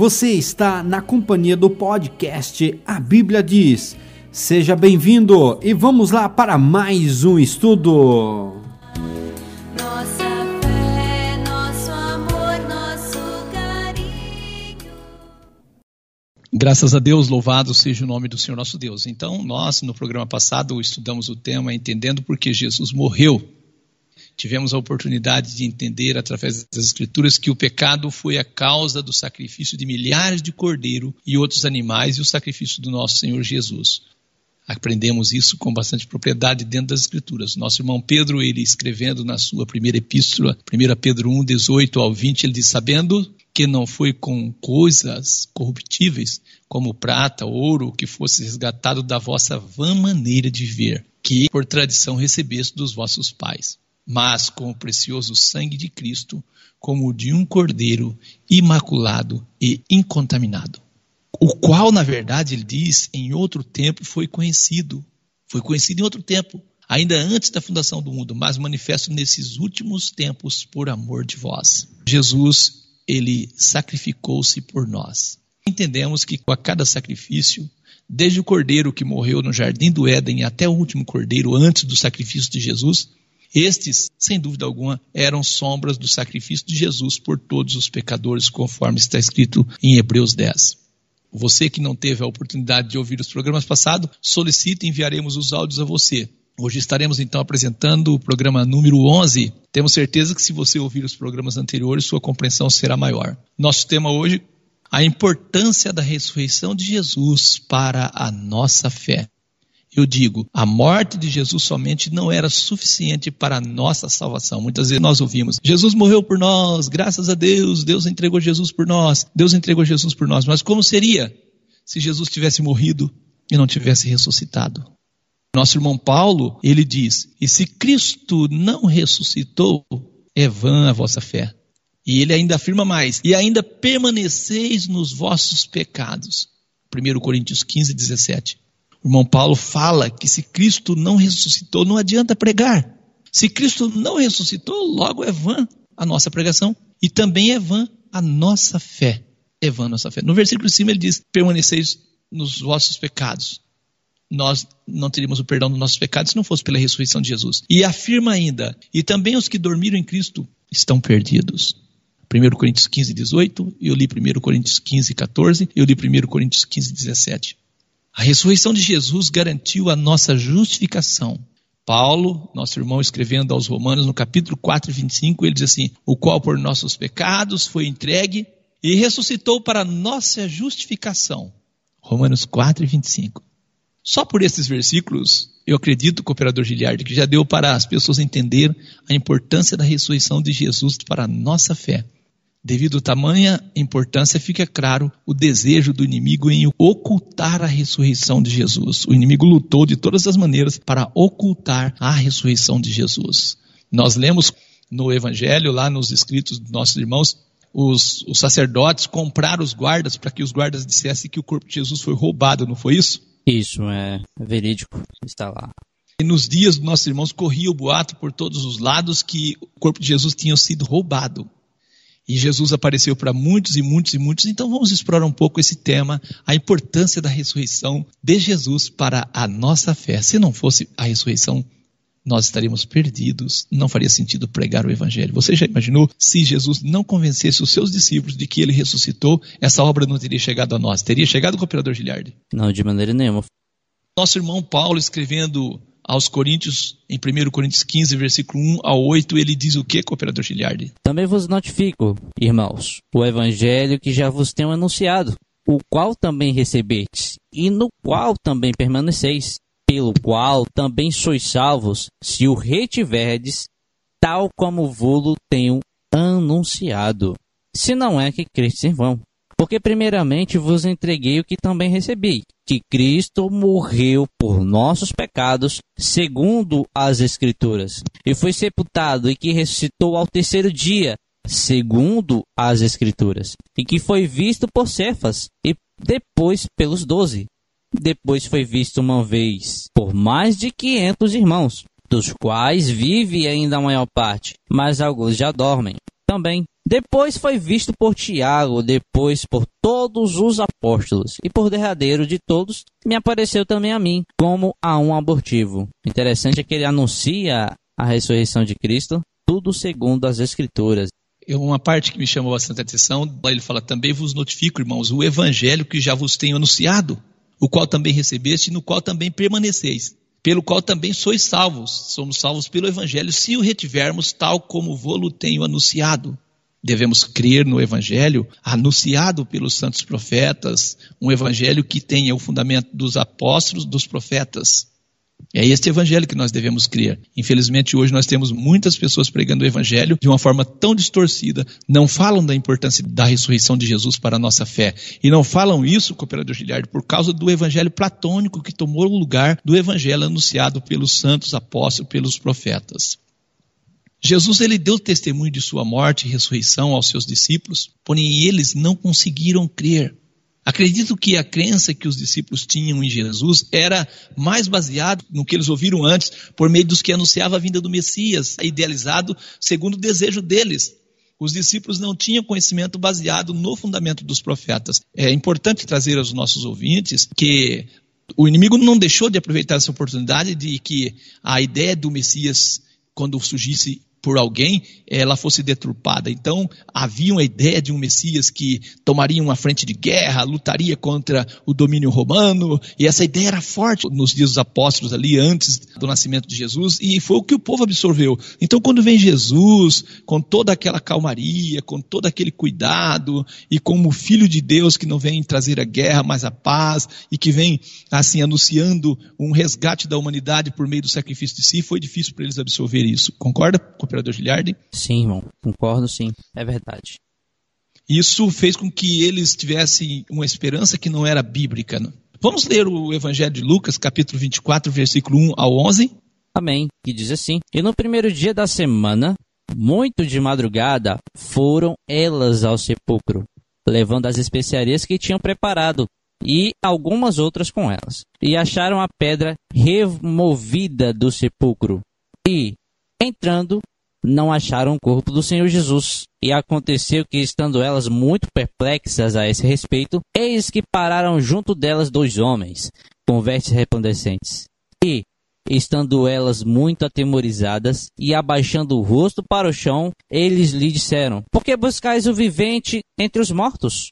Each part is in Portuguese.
Você está na companhia do podcast A Bíblia Diz. Seja bem-vindo e vamos lá para mais um estudo. Nossa fé, nosso amor, nosso carinho. Graças a Deus, louvado seja o nome do Senhor nosso Deus. Então, nós, no programa passado, estudamos o tema Entendendo por que Jesus morreu tivemos a oportunidade de entender através das Escrituras que o pecado foi a causa do sacrifício de milhares de cordeiro e outros animais e o sacrifício do nosso Senhor Jesus. Aprendemos isso com bastante propriedade dentro das Escrituras. Nosso irmão Pedro, ele escrevendo na sua primeira epístola, 1 Pedro 1, 18 ao 20, ele diz: Sabendo que não foi com coisas corruptíveis, como prata, ouro, que fosse resgatado da vossa vã maneira de viver, que por tradição recebeste dos vossos pais mas com o precioso sangue de Cristo, como o de um cordeiro imaculado e incontaminado. O qual, na verdade, ele diz, em outro tempo foi conhecido. Foi conhecido em outro tempo, ainda antes da fundação do mundo, mas manifesto nesses últimos tempos por amor de vós. Jesus, ele sacrificou-se por nós. Entendemos que a cada sacrifício, desde o cordeiro que morreu no jardim do Éden até o último cordeiro antes do sacrifício de Jesus, estes, sem dúvida alguma, eram sombras do sacrifício de Jesus por todos os pecadores, conforme está escrito em Hebreus 10. Você que não teve a oportunidade de ouvir os programas passados, solicite e enviaremos os áudios a você. Hoje estaremos então apresentando o programa número 11. Temos certeza que se você ouvir os programas anteriores, sua compreensão será maior. Nosso tema hoje, a importância da ressurreição de Jesus para a nossa fé. Eu digo, a morte de Jesus somente não era suficiente para a nossa salvação. Muitas vezes nós ouvimos, Jesus morreu por nós, graças a Deus, Deus entregou Jesus por nós, Deus entregou Jesus por nós. Mas como seria se Jesus tivesse morrido e não tivesse ressuscitado? Nosso irmão Paulo, ele diz: E se Cristo não ressuscitou, é vã a vossa fé. E ele ainda afirma mais: E ainda permaneceis nos vossos pecados. 1 Coríntios 15, 17. O irmão Paulo fala que se Cristo não ressuscitou, não adianta pregar. Se Cristo não ressuscitou, logo é vã a nossa pregação e também é vã a nossa fé. É vã a nossa fé. No versículo de cima ele diz: permaneceis nos vossos pecados. Nós não teríamos o perdão dos nossos pecados se não fosse pela ressurreição de Jesus. E afirma ainda: e também os que dormiram em Cristo estão perdidos. 1 Coríntios 15, 18, eu li 1 Coríntios 15, 14, eu li 1 Coríntios 15, 17. A ressurreição de Jesus garantiu a nossa justificação. Paulo, nosso irmão, escrevendo aos Romanos, no capítulo 4, 25, ele diz assim: O qual por nossos pecados foi entregue e ressuscitou para nossa justificação. Romanos 4, 25. Só por esses versículos, eu acredito, cooperador Giliardi, que já deu para as pessoas entender a importância da ressurreição de Jesus para a nossa fé. Devido a tamanha importância, fica claro o desejo do inimigo em ocultar a ressurreição de Jesus. O inimigo lutou de todas as maneiras para ocultar a ressurreição de Jesus. Nós lemos no Evangelho, lá nos escritos dos nossos irmãos, os, os sacerdotes compraram os guardas para que os guardas dissessem que o corpo de Jesus foi roubado, não foi isso? Isso, é verídico, está lá. E nos dias dos nossos irmãos corria o boato por todos os lados que o corpo de Jesus tinha sido roubado. E Jesus apareceu para muitos e muitos e muitos. Então vamos explorar um pouco esse tema, a importância da ressurreição de Jesus para a nossa fé. Se não fosse a ressurreição, nós estaríamos perdidos, não faria sentido pregar o evangelho. Você já imaginou se Jesus não convencesse os seus discípulos de que ele ressuscitou, essa obra não teria chegado a nós? Teria chegado com o operador Giliardi? Não, de maneira nenhuma. Nosso irmão Paulo escrevendo aos Coríntios, em 1 Coríntios 15, versículo 1 ao 8, ele diz o que, cooperador Giliardi? Também vos notifico, irmãos, o evangelho que já vos tenho anunciado, o qual também recebestes, e no qual também permaneceis, pelo qual também sois salvos, se o retiverdes, tal como vos tenho anunciado. Se não é que crestes em vão. Porque primeiramente vos entreguei o que também recebi, que Cristo morreu por nossos pecados, segundo as Escrituras, e foi sepultado e que ressuscitou ao terceiro dia, segundo as Escrituras, e que foi visto por Cefas e depois pelos doze. Depois foi visto uma vez por mais de quinhentos irmãos, dos quais vive ainda a maior parte, mas alguns já dormem. também. Depois foi visto por Tiago, depois por todos os apóstolos, e por derradeiro de todos, me apareceu também a mim, como a um abortivo. Interessante é que ele anuncia a ressurreição de Cristo, tudo segundo as Escrituras. Uma parte que me chamou bastante atenção, ele fala: Também vos notifico, irmãos, o evangelho que já vos tenho anunciado, o qual também recebeste e no qual também permaneceis, pelo qual também sois salvos. Somos salvos pelo evangelho, se o retivermos tal como vou-lo tenho anunciado. Devemos crer no Evangelho anunciado pelos santos profetas, um Evangelho que tenha o fundamento dos apóstolos, dos profetas. É este evangelho que nós devemos crer. Infelizmente, hoje nós temos muitas pessoas pregando o evangelho de uma forma tão distorcida, não falam da importância da ressurreição de Jesus para a nossa fé. E não falam isso, cooperador Giliardo, por causa do evangelho platônico que tomou o lugar do evangelho anunciado pelos santos apóstolos, pelos profetas. Jesus ele deu testemunho de sua morte e ressurreição aos seus discípulos, porém eles não conseguiram crer. Acredito que a crença que os discípulos tinham em Jesus era mais baseada no que eles ouviram antes, por meio dos que anunciava a vinda do Messias, idealizado segundo o desejo deles. Os discípulos não tinham conhecimento baseado no fundamento dos profetas. É importante trazer aos nossos ouvintes que o inimigo não deixou de aproveitar essa oportunidade de que a ideia do Messias, quando surgisse por alguém, ela fosse deturpada. Então, havia uma ideia de um Messias que tomaria uma frente de guerra, lutaria contra o domínio romano, e essa ideia era forte nos dias dos apóstolos ali antes do nascimento de Jesus, e foi o que o povo absorveu. Então, quando vem Jesus, com toda aquela calmaria, com todo aquele cuidado, e como filho de Deus que não vem trazer a guerra, mas a paz, e que vem assim anunciando um resgate da humanidade por meio do sacrifício de si, foi difícil para eles absorver isso. Concorda? Operador Giliardi? Sim, irmão, concordo sim, é verdade. Isso fez com que eles tivessem uma esperança que não era bíblica. Né? Vamos ler o Evangelho de Lucas, capítulo 24, versículo 1 ao 11? Amém. Que diz assim: E no primeiro dia da semana, muito de madrugada, foram elas ao sepulcro, levando as especiarias que tinham preparado e algumas outras com elas. E acharam a pedra removida do sepulcro. E, entrando, não acharam o corpo do Senhor Jesus. E aconteceu que, estando elas muito perplexas a esse respeito, eis que pararam junto delas dois homens, com vestes resplandecentes. E, estando elas muito atemorizadas e abaixando o rosto para o chão, eles lhe disseram: Por que buscais o vivente entre os mortos?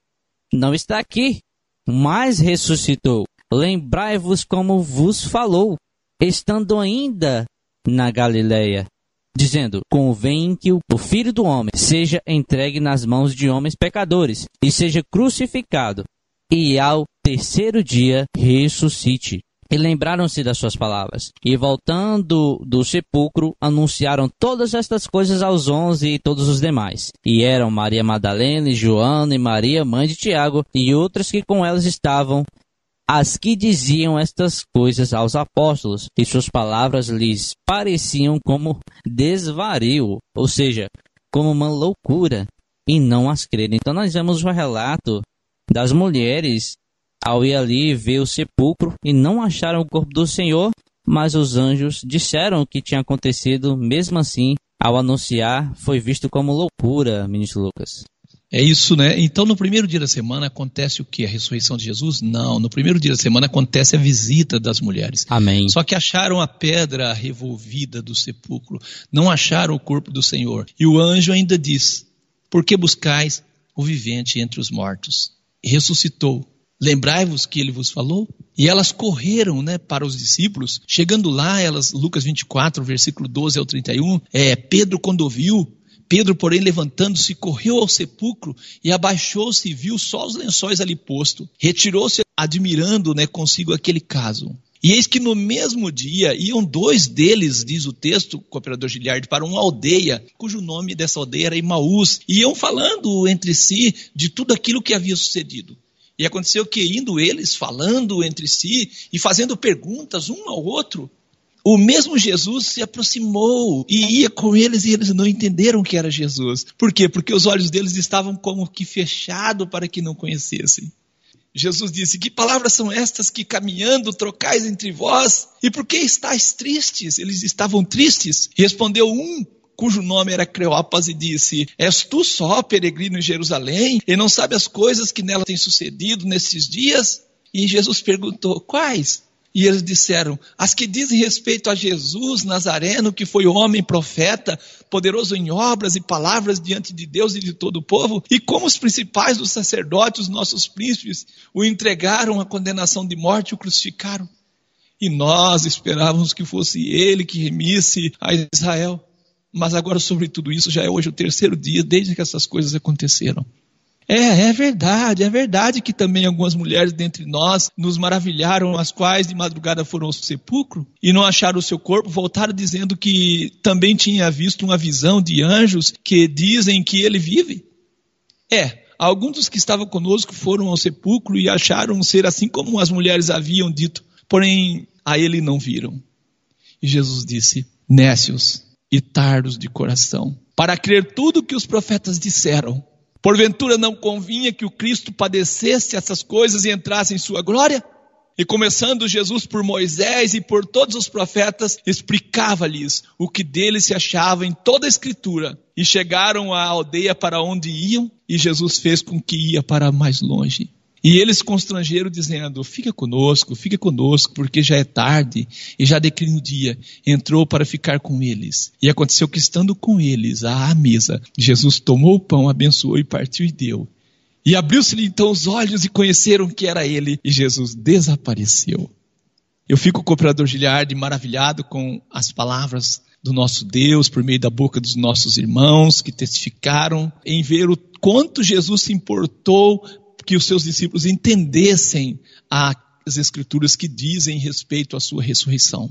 Não está aqui, mas ressuscitou. Lembrai-vos como vos falou, estando ainda na Galileia dizendo: Convém que o filho do homem seja entregue nas mãos de homens pecadores e seja crucificado, e ao terceiro dia ressuscite. E lembraram-se das suas palavras. E voltando do sepulcro, anunciaram todas estas coisas aos onze e todos os demais. E eram Maria Madalena, e Joana e Maria, mãe de Tiago, e outras que com elas estavam as que diziam estas coisas aos apóstolos, e suas palavras lhes pareciam como desvario, ou seja, como uma loucura, e não as crerem. Então nós vemos o relato das mulheres ao ir ali ver o sepulcro e não acharam o corpo do Senhor, mas os anjos disseram o que tinha acontecido, mesmo assim, ao anunciar, foi visto como loucura, ministro Lucas. É isso, né? Então, no primeiro dia da semana acontece o que? A ressurreição de Jesus? Não. No primeiro dia da semana acontece a visita das mulheres. Amém. Só que acharam a pedra revolvida do sepulcro, não acharam o corpo do Senhor. E o anjo ainda diz: Por que buscais o vivente entre os mortos? E ressuscitou. Lembrai-vos que ele vos falou? E elas correram né, para os discípulos. Chegando lá, elas, Lucas 24, versículo 12 ao 31, é, Pedro, quando ouviu, Pedro, porém, levantando-se, correu ao sepulcro e abaixou-se e viu só os lençóis ali posto. Retirou-se, admirando né, consigo aquele caso. E eis que no mesmo dia iam dois deles, diz o texto, cooperador Giliard, para uma aldeia, cujo nome dessa aldeia era Imaús, e iam falando entre si de tudo aquilo que havia sucedido. E aconteceu que, indo eles falando entre si e fazendo perguntas um ao outro, o mesmo Jesus se aproximou e ia com eles e eles não entenderam que era Jesus. Por quê? Porque os olhos deles estavam como que fechados para que não conhecessem. Jesus disse: Que palavras são estas que caminhando trocais entre vós? E por que estáis tristes? Eles estavam tristes. Respondeu um cujo nome era Creopas, e disse: És tu só peregrino em Jerusalém e não sabe as coisas que nela têm sucedido nesses dias? E Jesus perguntou: Quais? E eles disseram: As que dizem respeito a Jesus Nazareno, que foi homem, profeta, poderoso em obras e palavras diante de Deus e de todo o povo, e como os principais dos sacerdotes, os nossos príncipes, o entregaram à condenação de morte e o crucificaram. E nós esperávamos que fosse ele que remisse a Israel. Mas agora, sobre tudo isso, já é hoje o terceiro dia desde que essas coisas aconteceram. É, é verdade, é verdade que também algumas mulheres dentre nós nos maravilharam, as quais de madrugada foram ao sepulcro e não acharam o seu corpo, voltaram dizendo que também tinha visto uma visão de anjos que dizem que ele vive. É, alguns dos que estavam conosco foram ao sepulcro e acharam ser assim como as mulheres haviam dito, porém a ele não viram. E Jesus disse: Nécios e tardos de coração, para crer tudo que os profetas disseram. Porventura não convinha que o Cristo padecesse essas coisas e entrasse em sua glória? E começando Jesus por Moisés e por todos os profetas, explicava-lhes o que dele se achava em toda a Escritura. E chegaram à aldeia para onde iam, e Jesus fez com que ia para mais longe. E eles constrangeram, dizendo: Fica conosco, fica conosco, porque já é tarde e já declina o dia. Entrou para ficar com eles. E aconteceu que, estando com eles à mesa, Jesus tomou o pão, abençoou e partiu e deu. E abriu-se-lhe então os olhos e conheceram que era ele, e Jesus desapareceu. Eu fico, cooperador Giliardi, maravilhado com as palavras do nosso Deus por meio da boca dos nossos irmãos que testificaram em ver o quanto Jesus se importou que os seus discípulos entendessem as escrituras que dizem respeito à sua ressurreição.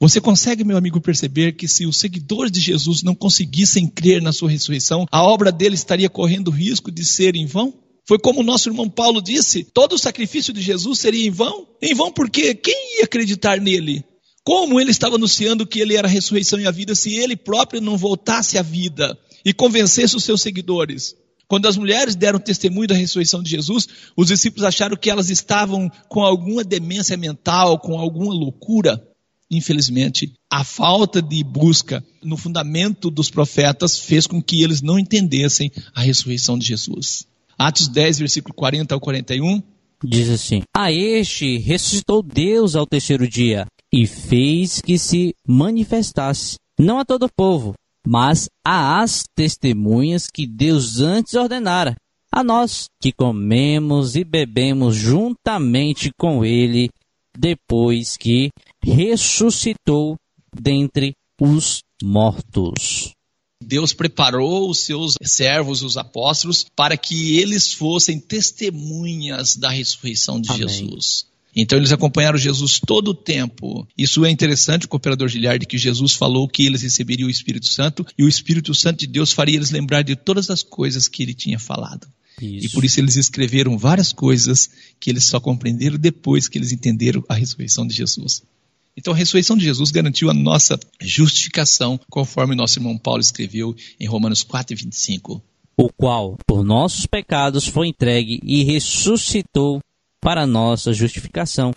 Você consegue, meu amigo, perceber que se os seguidores de Jesus não conseguissem crer na sua ressurreição, a obra dele estaria correndo risco de ser em vão? Foi como o nosso irmão Paulo disse: todo o sacrifício de Jesus seria em vão? Em vão porque quem ia acreditar nele? Como ele estava anunciando que ele era a ressurreição e a vida se ele próprio não voltasse à vida e convencesse os seus seguidores? Quando as mulheres deram testemunho da ressurreição de Jesus, os discípulos acharam que elas estavam com alguma demência mental, com alguma loucura. Infelizmente, a falta de busca no fundamento dos profetas fez com que eles não entendessem a ressurreição de Jesus. Atos 10, versículo 40 ao 41. Diz assim: A este ressuscitou Deus ao terceiro dia e fez que se manifestasse, não a todo o povo, mas às testemunhas que Deus antes ordenara, a nós que comemos e bebemos juntamente com Ele, depois que ressuscitou dentre os mortos. Deus preparou os seus servos, os apóstolos, para que eles fossem testemunhas da ressurreição de Amém. Jesus. Então eles acompanharam Jesus todo o tempo. Isso é interessante, o cooperador Giliardi, que Jesus falou que eles receberiam o Espírito Santo e o Espírito Santo de Deus faria eles lembrar de todas as coisas que ele tinha falado. E Isso. por isso eles escreveram várias coisas que eles só compreenderam depois que eles entenderam a ressurreição de Jesus. Então a ressurreição de Jesus garantiu a nossa justificação, conforme nosso irmão Paulo escreveu em Romanos 4 e 25. o qual por nossos pecados foi entregue e ressuscitou para nossa justificação.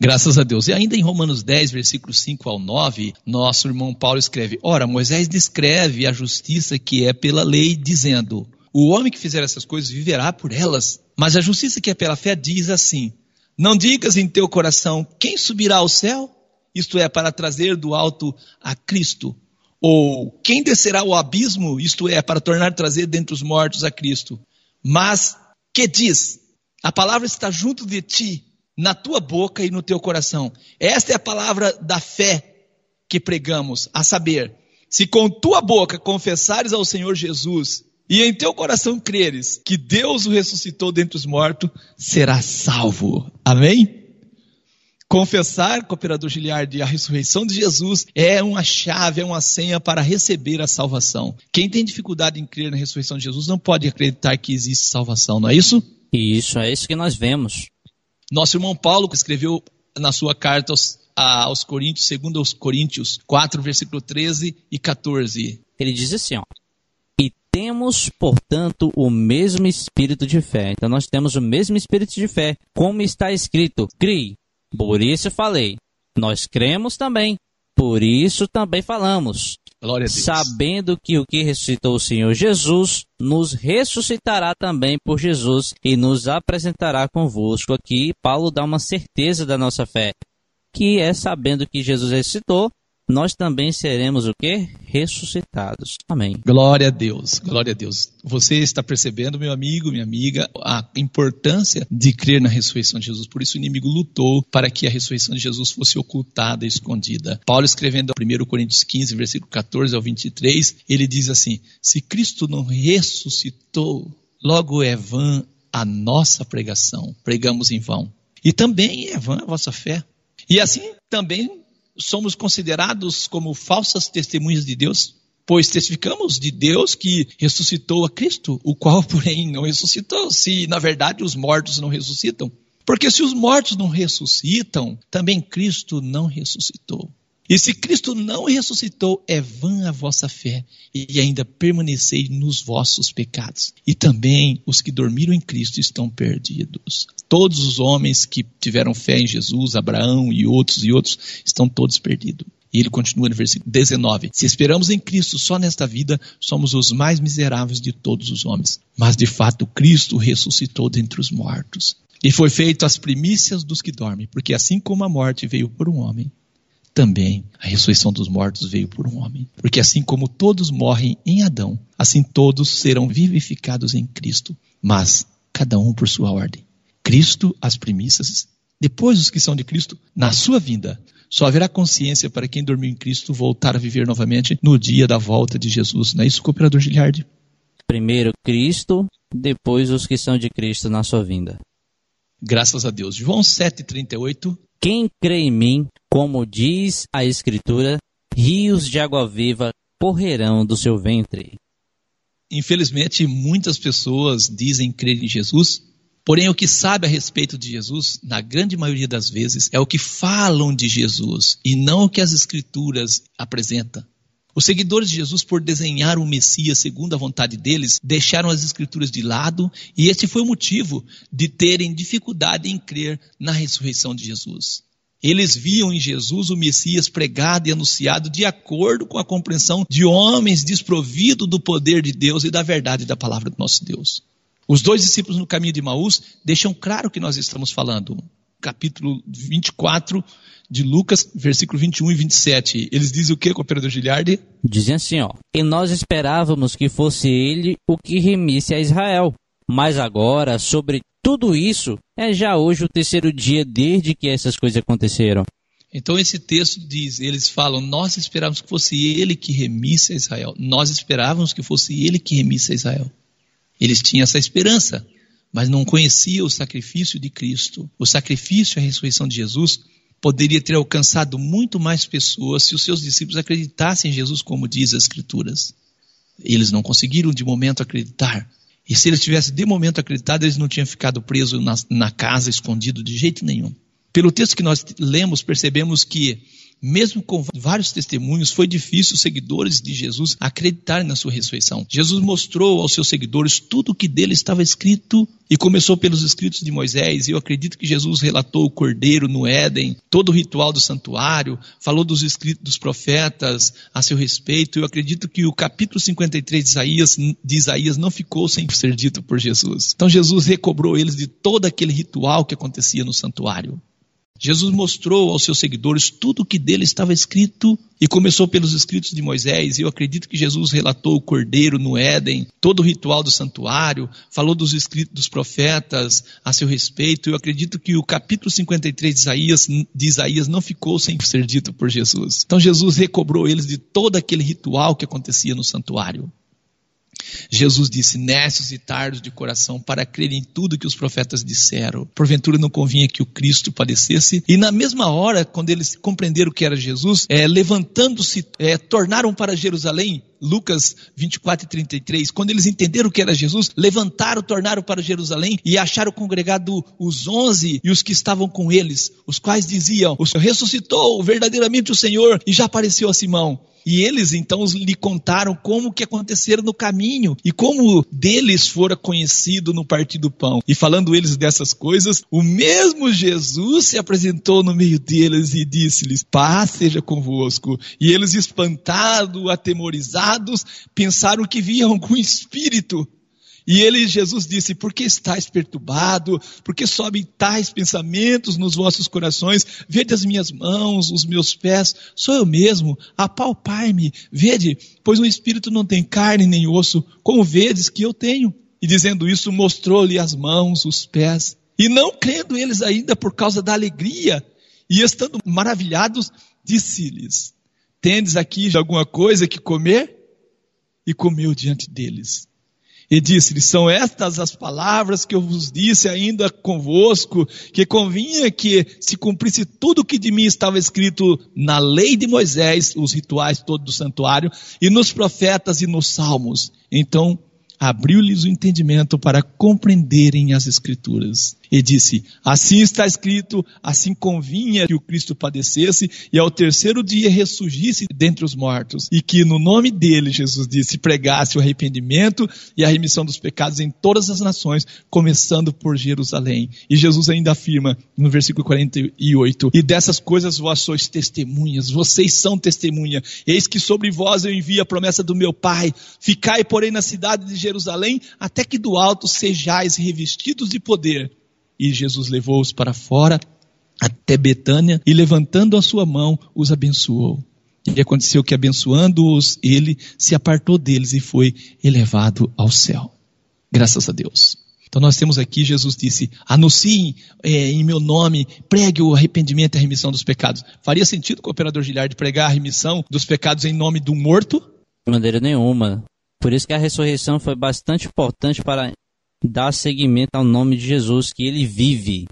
Graças a Deus. E ainda em Romanos 10, versículos 5 ao 9, nosso irmão Paulo escreve: Ora, Moisés descreve a justiça que é pela lei, dizendo: O homem que fizer essas coisas viverá por elas. Mas a justiça que é pela fé diz assim: Não digas em teu coração: Quem subirá ao céu? Isto é, para trazer do alto a Cristo. Ou quem descerá ao abismo? Isto é, para tornar trazer dentre os mortos a Cristo. Mas que diz? A palavra está junto de ti, na tua boca e no teu coração. Esta é a palavra da fé que pregamos, a saber, se com tua boca confessares ao Senhor Jesus e em teu coração creres que Deus o ressuscitou dentre os mortos, serás salvo. Amém? Confessar, cooperador Giliardi, a ressurreição de Jesus é uma chave, é uma senha para receber a salvação. Quem tem dificuldade em crer na ressurreição de Jesus não pode acreditar que existe salvação, não é isso? E isso é isso que nós vemos. Nosso irmão Paulo que escreveu na sua carta aos, a- aos Coríntios, segundo aos Coríntios 4, versículo 13 e 14. Ele diz assim, ó. E temos, portanto, o mesmo espírito de fé. Então nós temos o mesmo espírito de fé, como está escrito: Crie. Por isso falei. Nós cremos também. Por isso também falamos. Glória a Deus. sabendo que o que ressuscitou o Senhor Jesus nos ressuscitará também por Jesus e nos apresentará convosco. Aqui, Paulo dá uma certeza da nossa fé, que é sabendo que Jesus ressuscitou, nós também seremos o quê? Ressuscitados. Amém. Glória a Deus, glória a Deus. Você está percebendo, meu amigo, minha amiga, a importância de crer na ressurreição de Jesus. Por isso o inimigo lutou para que a ressurreição de Jesus fosse ocultada escondida. Paulo escrevendo 1 Coríntios 15, versículo 14 ao 23, ele diz assim: Se Cristo não ressuscitou, logo é vã a nossa pregação, pregamos em vão. E também é vã a vossa fé. E assim também somos considerados como falsas testemunhas de Deus, pois testificamos de Deus que ressuscitou a Cristo, o qual, porém, não ressuscitou, se na verdade os mortos não ressuscitam. Porque se os mortos não ressuscitam, também Cristo não ressuscitou. E se Cristo não ressuscitou, é vã a vossa fé, e ainda permaneceis nos vossos pecados. E também os que dormiram em Cristo estão perdidos. Todos os homens que tiveram fé em Jesus, Abraão e outros e outros, estão todos perdidos. E ele continua no versículo 19: Se esperamos em Cristo só nesta vida, somos os mais miseráveis de todos os homens. Mas de fato, Cristo ressuscitou dentre os mortos. E foi feito as primícias dos que dormem, porque assim como a morte veio por um homem, também a ressurreição dos mortos veio por um homem. Porque assim como todos morrem em Adão, assim todos serão vivificados em Cristo, mas cada um por sua ordem. Cristo, as primícias, depois os que são de Cristo, na sua vinda. Só haverá consciência para quem dormiu em Cristo voltar a viver novamente no dia da volta de Jesus. Não é isso, cooperador Giliardi? Primeiro Cristo, depois os que são de Cristo na sua vinda. Graças a Deus. João 7,38 Quem crê em mim, como diz a Escritura, rios de água viva correrão do seu ventre. Infelizmente, muitas pessoas dizem crer em Jesus, porém o que sabe a respeito de Jesus, na grande maioria das vezes, é o que falam de Jesus e não o que as escrituras apresentam. Os seguidores de Jesus, por desenhar o Messias segundo a vontade deles, deixaram as escrituras de lado e este foi o motivo de terem dificuldade em crer na ressurreição de Jesus. Eles viam em Jesus o Messias pregado e anunciado de acordo com a compreensão de homens desprovidos do poder de Deus e da verdade da palavra do nosso Deus. Os dois discípulos no caminho de Maús deixam claro o que nós estamos falando. Capítulo 24 de Lucas, versículo 21 e 27. Eles dizem o que, cooperador Giliardi? Dizem assim, ó. E nós esperávamos que fosse ele o que remisse a Israel. Mas agora, sobre tudo isso, é já hoje o terceiro dia desde que essas coisas aconteceram. Então esse texto diz, eles falam, nós esperávamos que fosse ele que remisse a Israel. Nós esperávamos que fosse ele que remisse a Israel. Eles tinham essa esperança, mas não conheciam o sacrifício de Cristo. O sacrifício e a ressurreição de Jesus poderia ter alcançado muito mais pessoas se os seus discípulos acreditassem em Jesus como diz as Escrituras. Eles não conseguiram de momento acreditar. E se eles tivessem de momento acreditado, eles não tinham ficado presos na, na casa, escondido de jeito nenhum. Pelo texto que nós lemos, percebemos que, mesmo com vários testemunhos, foi difícil os seguidores de Jesus acreditarem na sua ressurreição. Jesus mostrou aos seus seguidores tudo o que dele estava escrito e começou pelos escritos de Moisés. E eu acredito que Jesus relatou o cordeiro no Éden, todo o ritual do santuário, falou dos escritos dos profetas a seu respeito. Eu acredito que o capítulo 53 de Isaías, de Isaías não ficou sem ser dito por Jesus. Então Jesus recobrou eles de todo aquele ritual que acontecia no santuário. Jesus mostrou aos seus seguidores tudo o que dele estava escrito e começou pelos escritos de Moisés. E eu acredito que Jesus relatou o cordeiro no Éden, todo o ritual do santuário, falou dos escritos dos profetas a seu respeito. Eu acredito que o capítulo 53 de Isaías, de Isaías não ficou sem ser dito por Jesus. Então Jesus recobrou eles de todo aquele ritual que acontecia no santuário. Jesus disse: Nécios e tardos de coração, para crer em tudo que os profetas disseram. Porventura não convinha que o Cristo padecesse. E na mesma hora, quando eles compreenderam que era Jesus, é, levantando-se, é, tornaram para Jerusalém. Lucas 24 e 33, quando eles entenderam que era Jesus, levantaram, tornaram para Jerusalém e acharam congregado os onze e os que estavam com eles, os quais diziam: O Senhor ressuscitou verdadeiramente o Senhor e já apareceu a Simão. E eles então lhe contaram como que aconteceram no caminho e como deles fora conhecido no partir do pão. E falando eles dessas coisas, o mesmo Jesus se apresentou no meio deles e disse-lhes: Paz seja convosco. E eles, espantados, atemorizados, pensaram que viam algum espírito. E ele, Jesus disse: Por que estáis perturbado? Por que sobem tais pensamentos nos vossos corações? Vede as minhas mãos, os meus pés, sou eu mesmo, apalpai-me. Vede, pois o espírito não tem carne nem osso, como vedes que eu tenho. E dizendo isso, mostrou-lhe as mãos, os pés. E não crendo eles ainda por causa da alegria, e estando maravilhados, disse-lhes: Tendes aqui alguma coisa que comer? E comeu diante deles. E disse-lhe: São estas as palavras que eu vos disse ainda convosco, que convinha que se cumprisse tudo o que de mim estava escrito na lei de Moisés, os rituais todos do santuário, e nos profetas e nos salmos. Então abriu-lhes o entendimento para compreenderem as Escrituras. E disse: Assim está escrito, assim convinha que o Cristo padecesse e ao terceiro dia ressurgisse dentre os mortos, e que no nome dele, Jesus disse, pregasse o arrependimento e a remissão dos pecados em todas as nações, começando por Jerusalém. E Jesus ainda afirma no versículo 48: E dessas coisas vós sois testemunhas, vocês são testemunha. Eis que sobre vós eu envio a promessa do meu Pai. Ficai, porém, na cidade de Jerusalém, até que do alto sejais revestidos de poder. E Jesus levou-os para fora até Betânia e levantando a sua mão os abençoou. E aconteceu que abençoando-os, ele se apartou deles e foi elevado ao céu. Graças a Deus. Então nós temos aqui, Jesus disse, anunciem é, em meu nome, pregue o arrependimento e a remissão dos pecados. Faria sentido com o operador Gilhard pregar a remissão dos pecados em nome do morto? De maneira nenhuma. Por isso que a ressurreição foi bastante importante para dar seguimento ao nome de Jesus, que ele vive.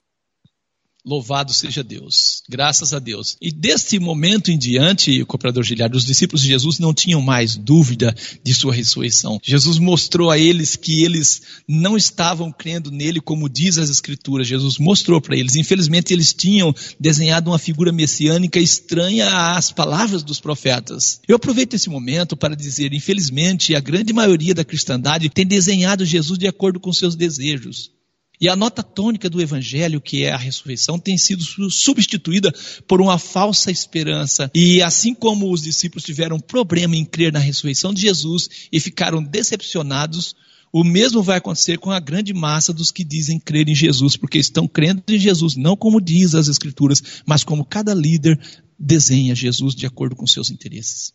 Louvado seja Deus, graças a Deus. E deste momento em diante, o cooperador Gilhard, os discípulos de Jesus não tinham mais dúvida de sua ressurreição. Jesus mostrou a eles que eles não estavam crendo nele como diz as Escrituras. Jesus mostrou para eles. Infelizmente, eles tinham desenhado uma figura messiânica estranha às palavras dos profetas. Eu aproveito esse momento para dizer, infelizmente, a grande maioria da cristandade tem desenhado Jesus de acordo com seus desejos. E a nota tônica do Evangelho, que é a ressurreição, tem sido substituída por uma falsa esperança. E assim como os discípulos tiveram problema em crer na ressurreição de Jesus e ficaram decepcionados, o mesmo vai acontecer com a grande massa dos que dizem crer em Jesus, porque estão crendo em Jesus, não como diz as Escrituras, mas como cada líder desenha Jesus de acordo com seus interesses.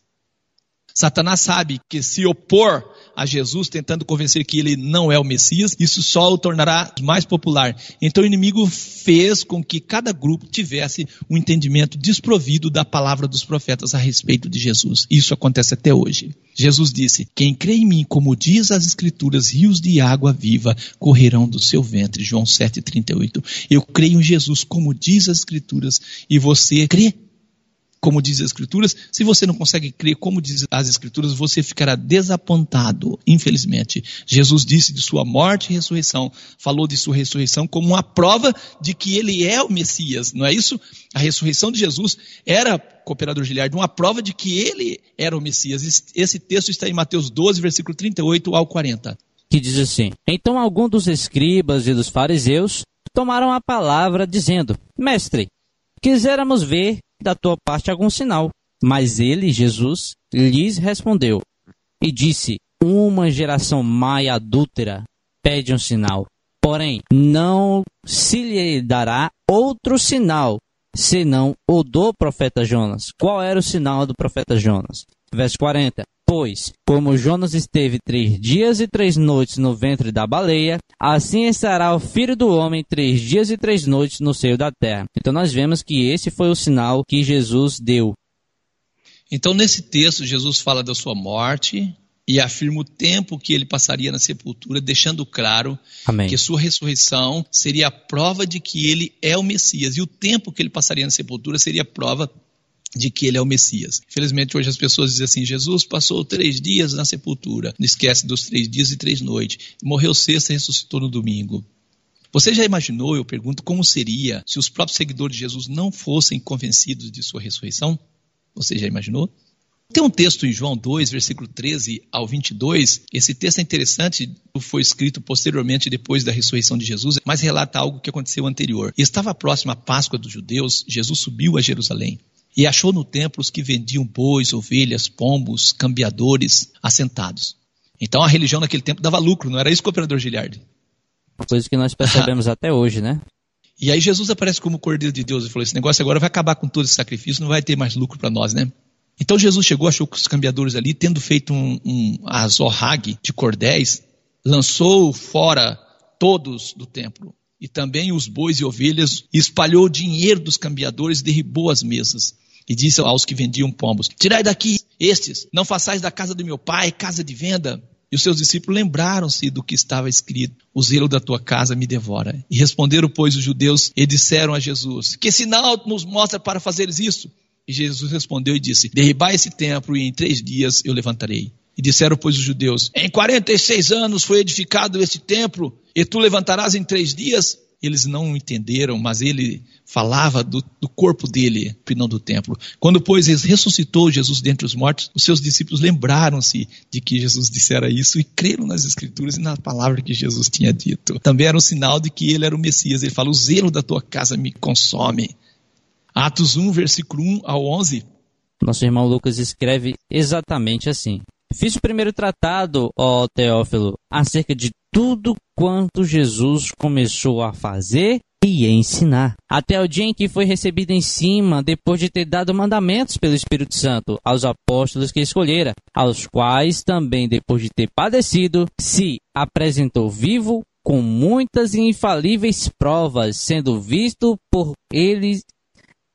Satanás sabe que se opor a Jesus, tentando convencer que ele não é o Messias, isso só o tornará mais popular. Então o inimigo fez com que cada grupo tivesse um entendimento desprovido da palavra dos profetas a respeito de Jesus. Isso acontece até hoje. Jesus disse: Quem crê em mim, como diz as Escrituras, rios de água viva correrão do seu ventre. João 7,38. Eu creio em Jesus, como diz as Escrituras, e você crê como diz as Escrituras. Se você não consegue crer como diz as Escrituras, você ficará desapontado, infelizmente. Jesus disse de sua morte e ressurreição, falou de sua ressurreição como uma prova de que ele é o Messias, não é isso? A ressurreição de Jesus era, cooperador Giliardo, uma prova de que ele era o Messias. Esse texto está em Mateus 12, versículo 38 ao 40. Que diz assim: Então alguns dos escribas e dos fariseus tomaram a palavra, dizendo: Mestre, quiséramos ver da tua parte algum sinal. Mas ele, Jesus, lhes respondeu e disse: Uma geração má e adúltera pede um sinal. Porém, não se lhe dará outro sinal, senão o do profeta Jonas. Qual era o sinal do profeta Jonas? Verso 40. Pois, como Jonas esteve três dias e três noites no ventre da baleia, assim estará o filho do homem três dias e três noites no seio da terra. Então nós vemos que esse foi o sinal que Jesus deu. Então, nesse texto, Jesus fala da sua morte e afirma o tempo que ele passaria na sepultura, deixando claro Amém. que sua ressurreição seria a prova de que ele é o Messias. E o tempo que ele passaria na sepultura seria a prova de que ele é o Messias. Infelizmente, hoje as pessoas dizem assim: Jesus passou três dias na sepultura, não esquece dos três dias e três noites, morreu sexta e ressuscitou no domingo. Você já imaginou, eu pergunto, como seria se os próprios seguidores de Jesus não fossem convencidos de sua ressurreição? Você já imaginou? Tem um texto em João 2, versículo 13 ao 22. Esse texto é interessante, foi escrito posteriormente depois da ressurreição de Jesus, mas relata algo que aconteceu anterior. Estava próxima a Páscoa dos judeus, Jesus subiu a Jerusalém e achou no templo os que vendiam bois, ovelhas, pombos, cambiadores assentados. Então a religião naquele tempo dava lucro, não era isso, cooperador Giliardi? Coisa que nós percebemos até hoje, né? E aí Jesus aparece como Cordeiro de Deus e falou: esse negócio agora vai acabar com todo esse sacrifício, não vai ter mais lucro para nós, né? Então Jesus chegou, achou que os cambiadores ali, tendo feito um, um azorrague de cordéis, lançou fora todos do templo e também os bois e ovelhas, e espalhou o dinheiro dos cambiadores e derribou as mesas. E disse aos que vendiam pombos: Tirai daqui estes, não façais da casa do meu pai casa de venda. E os seus discípulos lembraram-se do que estava escrito: O zelo da tua casa me devora. E responderam, pois, os judeus e disseram a Jesus: Que sinal nos mostra para fazeres isso? E Jesus respondeu e disse: Derribai esse templo e em três dias eu levantarei. E disseram, pois, os judeus: Em 46 anos foi edificado este templo, e tu levantarás em três dias? Eles não entenderam, mas ele falava do, do corpo dele, não do templo. Quando, pois, ressuscitou Jesus dentre os mortos, os seus discípulos lembraram-se de que Jesus dissera isso e creram nas Escrituras e na palavra que Jesus tinha dito. Também era um sinal de que ele era o Messias. Ele fala: O zelo da tua casa me consome. Atos 1, versículo 1 ao 11. Nosso irmão Lucas escreve exatamente assim. Fiz o primeiro tratado, ó Teófilo, acerca de tudo quanto Jesus começou a fazer e ensinar, até o dia em que foi recebido em cima, depois de ter dado mandamentos pelo Espírito Santo aos apóstolos que escolhera, aos quais também, depois de ter padecido, se apresentou vivo com muitas e infalíveis provas, sendo visto por eles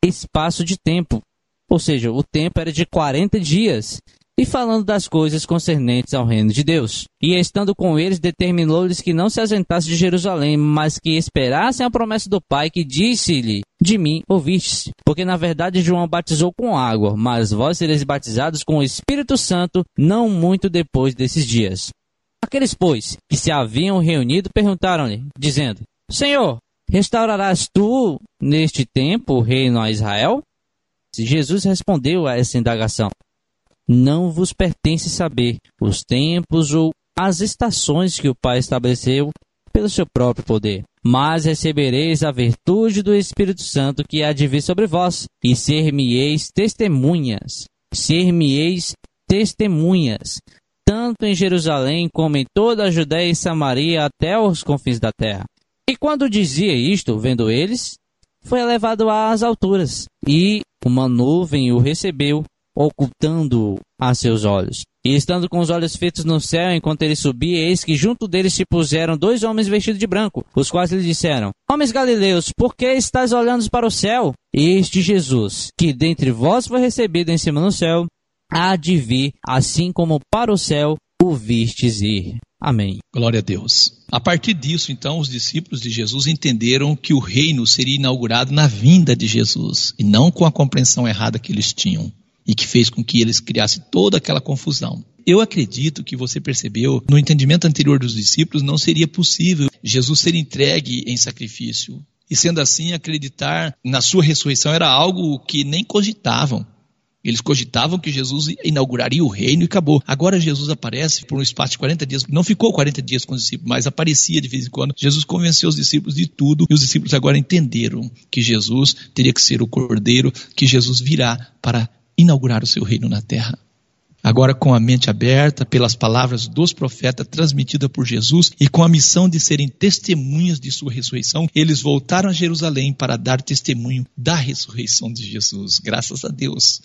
espaço de tempo. Ou seja, o tempo era de 40 dias. E falando das coisas concernentes ao reino de Deus. E estando com eles, determinou-lhes que não se ausentasse de Jerusalém, mas que esperassem a promessa do Pai, que disse-lhe: De mim ouvistes. Porque na verdade João batizou com água, mas vós sereis batizados com o Espírito Santo, não muito depois desses dias. Aqueles, pois, que se haviam reunido, perguntaram-lhe, dizendo: Senhor, restaurarás tu, neste tempo, o reino a Israel? Jesus respondeu a essa indagação: Não vos pertence saber os tempos ou as estações que o Pai estabeleceu pelo seu próprio poder. Mas recebereis a virtude do Espírito Santo que há de vir sobre vós, e ser-me-eis testemunhas. Ser-me-eis testemunhas, tanto em Jerusalém como em toda a Judéia e Samaria até os confins da terra. E quando dizia isto, vendo eles, foi elevado às alturas, e uma nuvem o recebeu, ocultando-o a seus olhos. E estando com os olhos feitos no céu, enquanto ele subia, eis que junto dele se puseram dois homens vestidos de branco, os quais lhe disseram: Homens galileus, por que estáis olhando para o céu? Este Jesus, que dentre vós foi recebido em cima no céu, há de vir, assim como para o céu o vistes ir. Amém. Glória a Deus. A partir disso, então, os discípulos de Jesus entenderam que o reino seria inaugurado na vinda de Jesus e não com a compreensão errada que eles tinham e que fez com que eles criassem toda aquela confusão. Eu acredito que você percebeu, no entendimento anterior dos discípulos, não seria possível Jesus ser entregue em sacrifício. E sendo assim, acreditar na sua ressurreição era algo que nem cogitavam. Eles cogitavam que Jesus inauguraria o reino e acabou. Agora Jesus aparece por um espaço de 40 dias. Não ficou 40 dias com os discípulos, mas aparecia de vez em quando. Jesus convenceu os discípulos de tudo e os discípulos agora entenderam que Jesus teria que ser o cordeiro, que Jesus virá para inaugurar o seu reino na terra. Agora, com a mente aberta pelas palavras dos profetas transmitidas por Jesus e com a missão de serem testemunhas de sua ressurreição, eles voltaram a Jerusalém para dar testemunho da ressurreição de Jesus. Graças a Deus.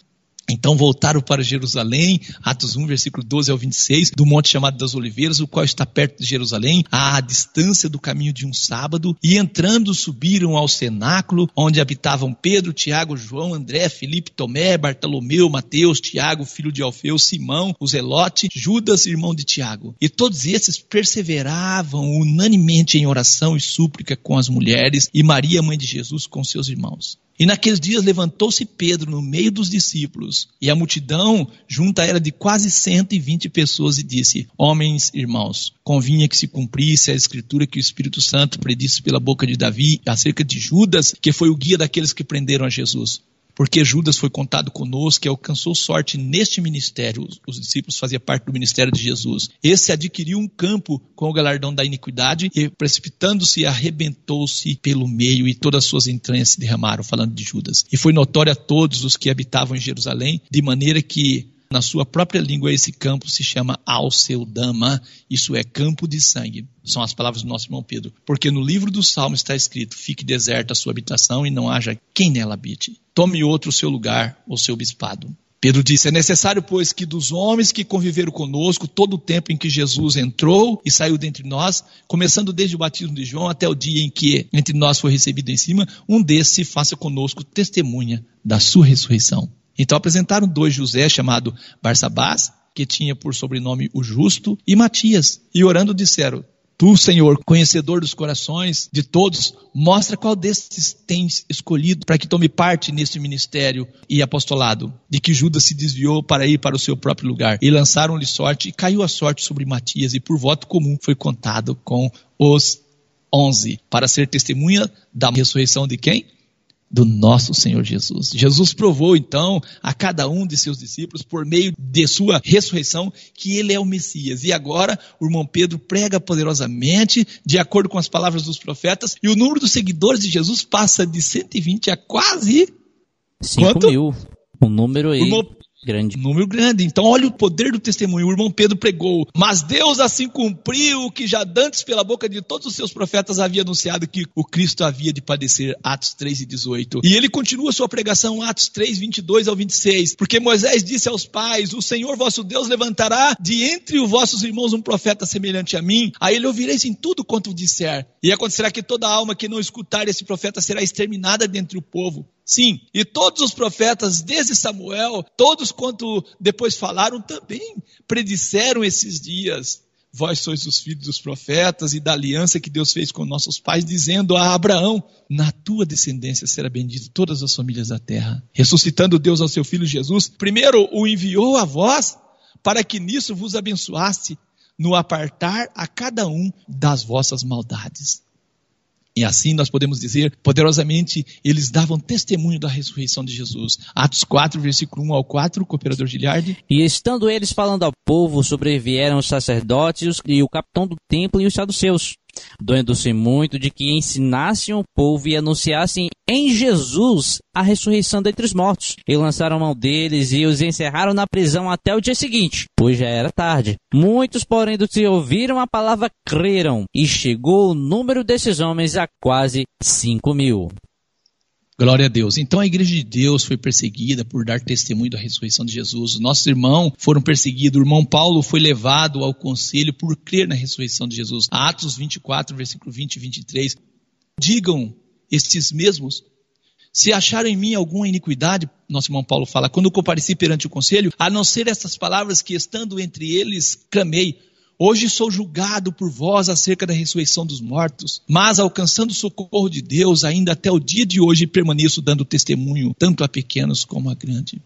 Então voltaram para Jerusalém, Atos 1, versículo 12 ao 26, do monte chamado das Oliveiras, o qual está perto de Jerusalém, à distância do caminho de um sábado, e entrando subiram ao cenáculo, onde habitavam Pedro, Tiago, João, André, Felipe, Tomé, Bartolomeu, Mateus, Tiago, filho de Alfeu, Simão, o Zelote, Judas, irmão de Tiago. E todos esses perseveravam unanimemente em oração e súplica com as mulheres, e Maria, mãe de Jesus, com seus irmãos. E naqueles dias levantou-se Pedro no meio dos discípulos, e a multidão junta era de quase 120 pessoas, e disse: Homens, irmãos, convinha que se cumprisse a escritura que o Espírito Santo predisse pela boca de Davi acerca de Judas, que foi o guia daqueles que prenderam a Jesus. Porque Judas foi contado conosco e alcançou sorte neste ministério. Os, os discípulos faziam parte do ministério de Jesus. Esse adquiriu um campo com o galardão da iniquidade e, precipitando-se, arrebentou-se pelo meio e todas as suas entranhas se derramaram, falando de Judas. E foi notório a todos os que habitavam em Jerusalém, de maneira que na sua própria língua, esse campo se chama Alceudama, isso é campo de sangue. São as palavras do nosso irmão Pedro. Porque no livro do Salmo está escrito: Fique deserta a sua habitação e não haja quem nela habite. Tome outro o seu lugar, o seu bispado. Pedro disse: É necessário, pois, que dos homens que conviveram conosco todo o tempo em que Jesus entrou e saiu dentre nós, começando desde o batismo de João até o dia em que entre nós foi recebido em cima, um desses se faça conosco testemunha da sua ressurreição. Então apresentaram dois José, chamado Barsabás, que tinha por sobrenome o Justo, e Matias. E orando disseram: Tu, Senhor, conhecedor dos corações de todos, mostra qual destes tens escolhido para que tome parte neste ministério e apostolado, de que Judas se desviou para ir para o seu próprio lugar. E lançaram-lhe sorte, e caiu a sorte sobre Matias, e por voto comum foi contado com os onze, para ser testemunha da ressurreição de quem? Do nosso Senhor Jesus. Jesus provou então a cada um de seus discípulos, por meio de sua ressurreição, que ele é o Messias. E agora o irmão Pedro prega poderosamente, de acordo com as palavras dos profetas, e o número dos seguidores de Jesus passa de 120 a quase. 5 Quanto? mil. Um número aí O irmão grande. Número grande. Então, olha o poder do testemunho. O irmão Pedro pregou. Mas Deus assim cumpriu o que já dantes pela boca de todos os seus profetas havia anunciado que o Cristo havia de padecer. Atos 3 e 18. E ele continua sua pregação, Atos 3, 22 ao 26. Porque Moisés disse aos pais: O Senhor vosso Deus levantará de entre os vossos irmãos um profeta semelhante a mim. A ele ouvireis em tudo quanto disser. E acontecerá que toda alma que não escutar esse profeta será exterminada dentre o povo. Sim, e todos os profetas, desde Samuel, todos quanto depois falaram, também predisseram esses dias. Vós sois os filhos dos profetas e da aliança que Deus fez com nossos pais, dizendo a Abraão: Na tua descendência será bendito todas as famílias da terra. Ressuscitando Deus ao seu filho Jesus, primeiro o enviou a vós, para que nisso vos abençoasse, no apartar a cada um das vossas maldades. E assim nós podemos dizer, poderosamente, eles davam testemunho da ressurreição de Jesus. Atos 4, versículo 1 ao 4, cooperador Giliardi. E estando eles falando ao povo, sobrevieram os sacerdotes e o capitão do templo e os saduceus, doendo-se muito de que ensinassem o povo e anunciassem em Jesus a ressurreição dentre os mortos. E lançaram mão deles e os encerraram na prisão até o dia seguinte, pois já era tarde. Muitos, porém, dos que ouviram a palavra creram, e chegou o número desses homens a quase cinco mil. Glória a Deus. Então a igreja de Deus foi perseguida por dar testemunho da ressurreição de Jesus. Os nossos irmãos foram perseguidos. O irmão Paulo foi levado ao conselho por crer na ressurreição de Jesus. Atos 24, versículo 20 e 23. Digam estes mesmos se acharam em mim alguma iniquidade, nosso irmão Paulo fala, quando compareci perante o conselho, a não ser estas palavras que estando entre eles, clamei, Hoje sou julgado por vós acerca da ressurreição dos mortos, mas alcançando o socorro de Deus, ainda até o dia de hoje permaneço dando testemunho, tanto a pequenos como a grandes.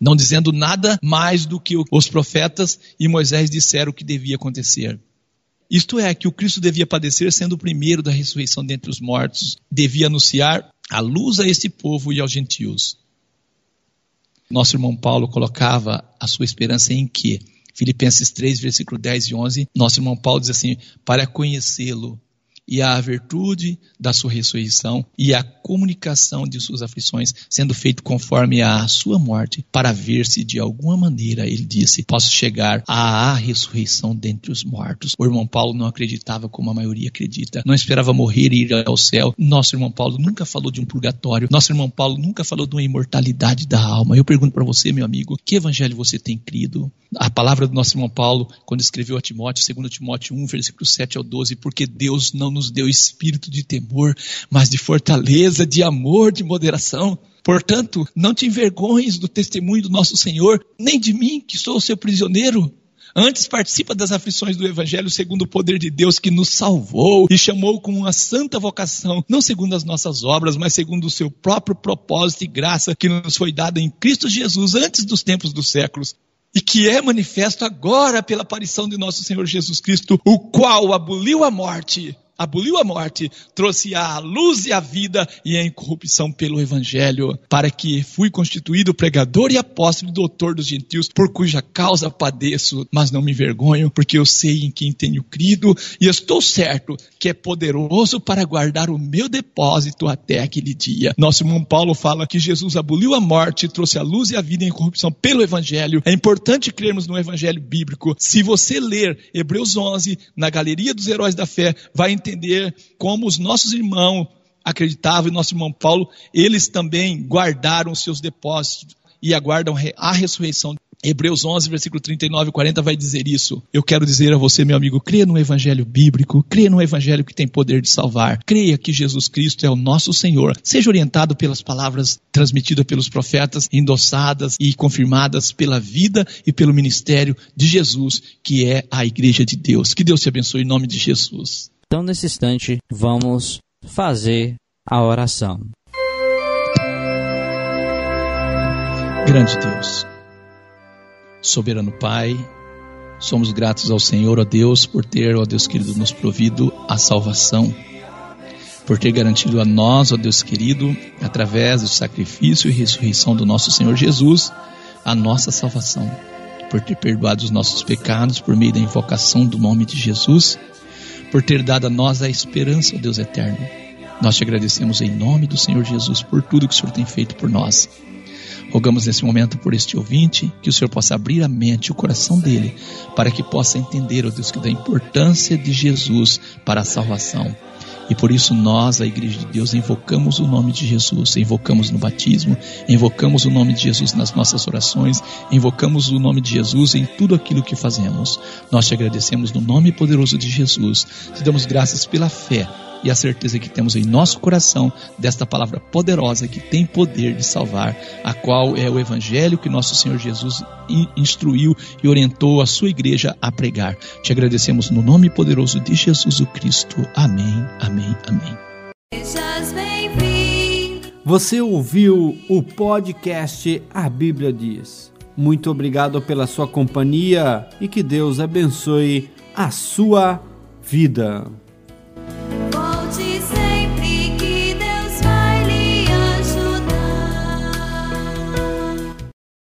Não dizendo nada mais do que os profetas e Moisés disseram que devia acontecer. Isto é, que o Cristo devia padecer sendo o primeiro da ressurreição dentre os mortos, devia anunciar a luz a este povo e aos gentios. Nosso irmão Paulo colocava a sua esperança em quê? Filipenses 3, versículo 10 e 11, nosso irmão Paulo diz assim: para conhecê-lo e a virtude da sua ressurreição e a comunicação de suas aflições, sendo feito conforme a sua morte, para ver se de alguma maneira, ele disse, posso chegar à ressurreição dentre os mortos. O irmão Paulo não acreditava como a maioria acredita, não esperava morrer e ir ao céu. Nosso irmão Paulo nunca falou de um purgatório, nosso irmão Paulo nunca falou de uma imortalidade da alma. Eu pergunto para você, meu amigo, que evangelho você tem crido? A palavra do nosso irmão Paulo, quando escreveu a Timóteo, 2 Timóteo 1, versículo 7 ao 12, porque Deus não nos deu espírito de temor, mas de fortaleza, de amor, de moderação. Portanto, não te envergonhes do testemunho do nosso Senhor, nem de mim, que sou o seu prisioneiro. Antes participa das aflições do Evangelho segundo o poder de Deus que nos salvou e chamou com uma santa vocação, não segundo as nossas obras, mas segundo o seu próprio propósito e graça que nos foi dada em Cristo Jesus antes dos tempos dos séculos e que é manifesto agora pela aparição de nosso Senhor Jesus Cristo, o qual aboliu a morte aboliu a morte, trouxe a luz e a vida e a incorrupção pelo Evangelho, para que fui constituído pregador e apóstolo e doutor dos gentios, por cuja causa padeço, mas não me envergonho, porque eu sei em quem tenho crido e estou certo que é poderoso para guardar o meu depósito até aquele dia. Nosso irmão Paulo fala que Jesus aboliu a morte, trouxe a luz e a vida e a incorrupção pelo Evangelho. É importante crermos no Evangelho bíblico. Se você ler Hebreus 11 na Galeria dos Heróis da Fé, vai entender como os nossos irmãos acreditavam, e nosso irmão Paulo, eles também guardaram seus depósitos e aguardam a ressurreição. Hebreus 11, versículo 39 e 40 vai dizer isso. Eu quero dizer a você, meu amigo, creia no evangelho bíblico, creia no evangelho que tem poder de salvar, creia que Jesus Cristo é o nosso Senhor. Seja orientado pelas palavras transmitidas pelos profetas, endossadas e confirmadas pela vida e pelo ministério de Jesus, que é a igreja de Deus. Que Deus te abençoe em nome de Jesus. Então, nesse instante, vamos fazer a oração. Grande Deus, soberano Pai, somos gratos ao Senhor, ó Deus, por ter, ó Deus querido, nos provido a salvação, por ter garantido a nós, ó Deus querido, através do sacrifício e ressurreição do nosso Senhor Jesus, a nossa salvação, por ter perdoado os nossos pecados por meio da invocação do nome de Jesus, por ter dado a nós a esperança, ó Deus eterno. Nós te agradecemos em nome do Senhor Jesus por tudo que o Senhor tem feito por nós. Rogamos nesse momento por este ouvinte que o Senhor possa abrir a mente e o coração dele para que possa entender, ó Deus, que da importância de Jesus para a salvação. E por isso nós, a Igreja de Deus, invocamos o nome de Jesus, invocamos no batismo, invocamos o nome de Jesus nas nossas orações, invocamos o nome de Jesus em tudo aquilo que fazemos. Nós te agradecemos no nome poderoso de Jesus, te damos graças pela fé e a certeza que temos em nosso coração desta palavra poderosa que tem poder de salvar, a qual é o evangelho que nosso Senhor Jesus instruiu e orientou a sua igreja a pregar. Te agradecemos no nome poderoso de Jesus o Cristo. Amém. Amém. Amém. Você ouviu o podcast A Bíblia Diz. Muito obrigado pela sua companhia e que Deus abençoe a sua vida.